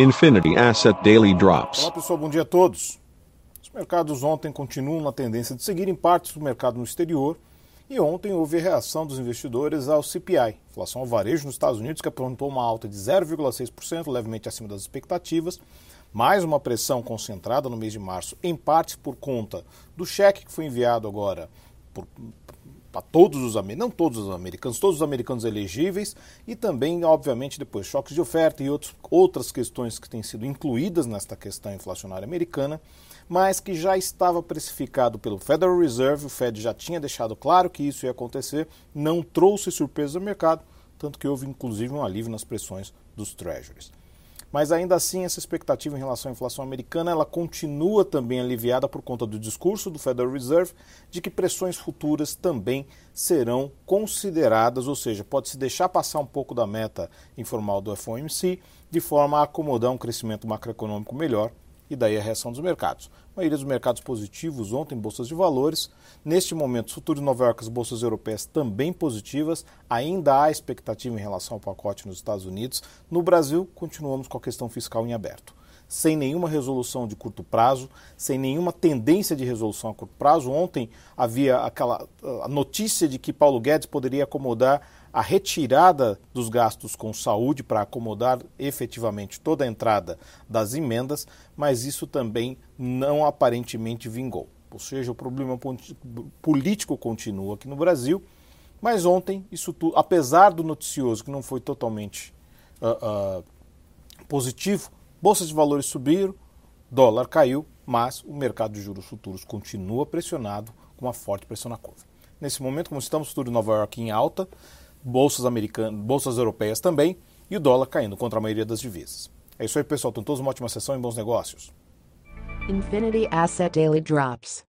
Infinity Asset Daily Drops. Olá pessoal, bom dia a todos. Os mercados ontem continuam na tendência de seguir em partes do mercado no exterior e ontem houve reação dos investidores ao CPI, inflação ao varejo nos Estados Unidos, que apontou uma alta de 0,6%, levemente acima das expectativas, mais uma pressão concentrada no mês de março, em parte por conta do cheque que foi enviado agora para todos os não todos os americanos, todos os americanos elegíveis e também, obviamente, depois choques de oferta e outros, outras questões que têm sido incluídas nesta questão inflacionária americana, mas que já estava precificado pelo Federal Reserve, o Fed já tinha deixado claro que isso ia acontecer, não trouxe surpresa ao mercado, tanto que houve inclusive um alívio nas pressões dos treasuries. Mas ainda assim, essa expectativa em relação à inflação americana, ela continua também aliviada por conta do discurso do Federal Reserve de que pressões futuras também serão consideradas, ou seja, pode-se deixar passar um pouco da meta informal do FOMC de forma a acomodar um crescimento macroeconômico melhor e daí a reação dos mercados. A maioria dos mercados positivos ontem, bolsas de valores. Neste momento, os futuros de Nova York, as bolsas europeias também positivas. Ainda há expectativa em relação ao pacote nos Estados Unidos. No Brasil, continuamos com a questão fiscal em aberto. Sem nenhuma resolução de curto prazo, sem nenhuma tendência de resolução a curto prazo. Ontem havia aquela a notícia de que Paulo Guedes poderia acomodar a retirada dos gastos com saúde para acomodar efetivamente toda a entrada das emendas, mas isso também não aparentemente vingou. Ou seja, o problema político continua aqui no Brasil, mas ontem, isso tudo, apesar do noticioso que não foi totalmente uh, uh, positivo, bolsas de valores subiram, dólar caiu, mas o mercado de juros futuros continua pressionado com uma forte pressão na curva. Nesse momento, como estamos, tudo em Nova York em alta, bolsas americanas, bolsas europeias também, e o dólar caindo contra a maioria das divisas. É isso aí, pessoal. Tenham todos uma ótima sessão e bons negócios. Infinity Asset Daily Drops.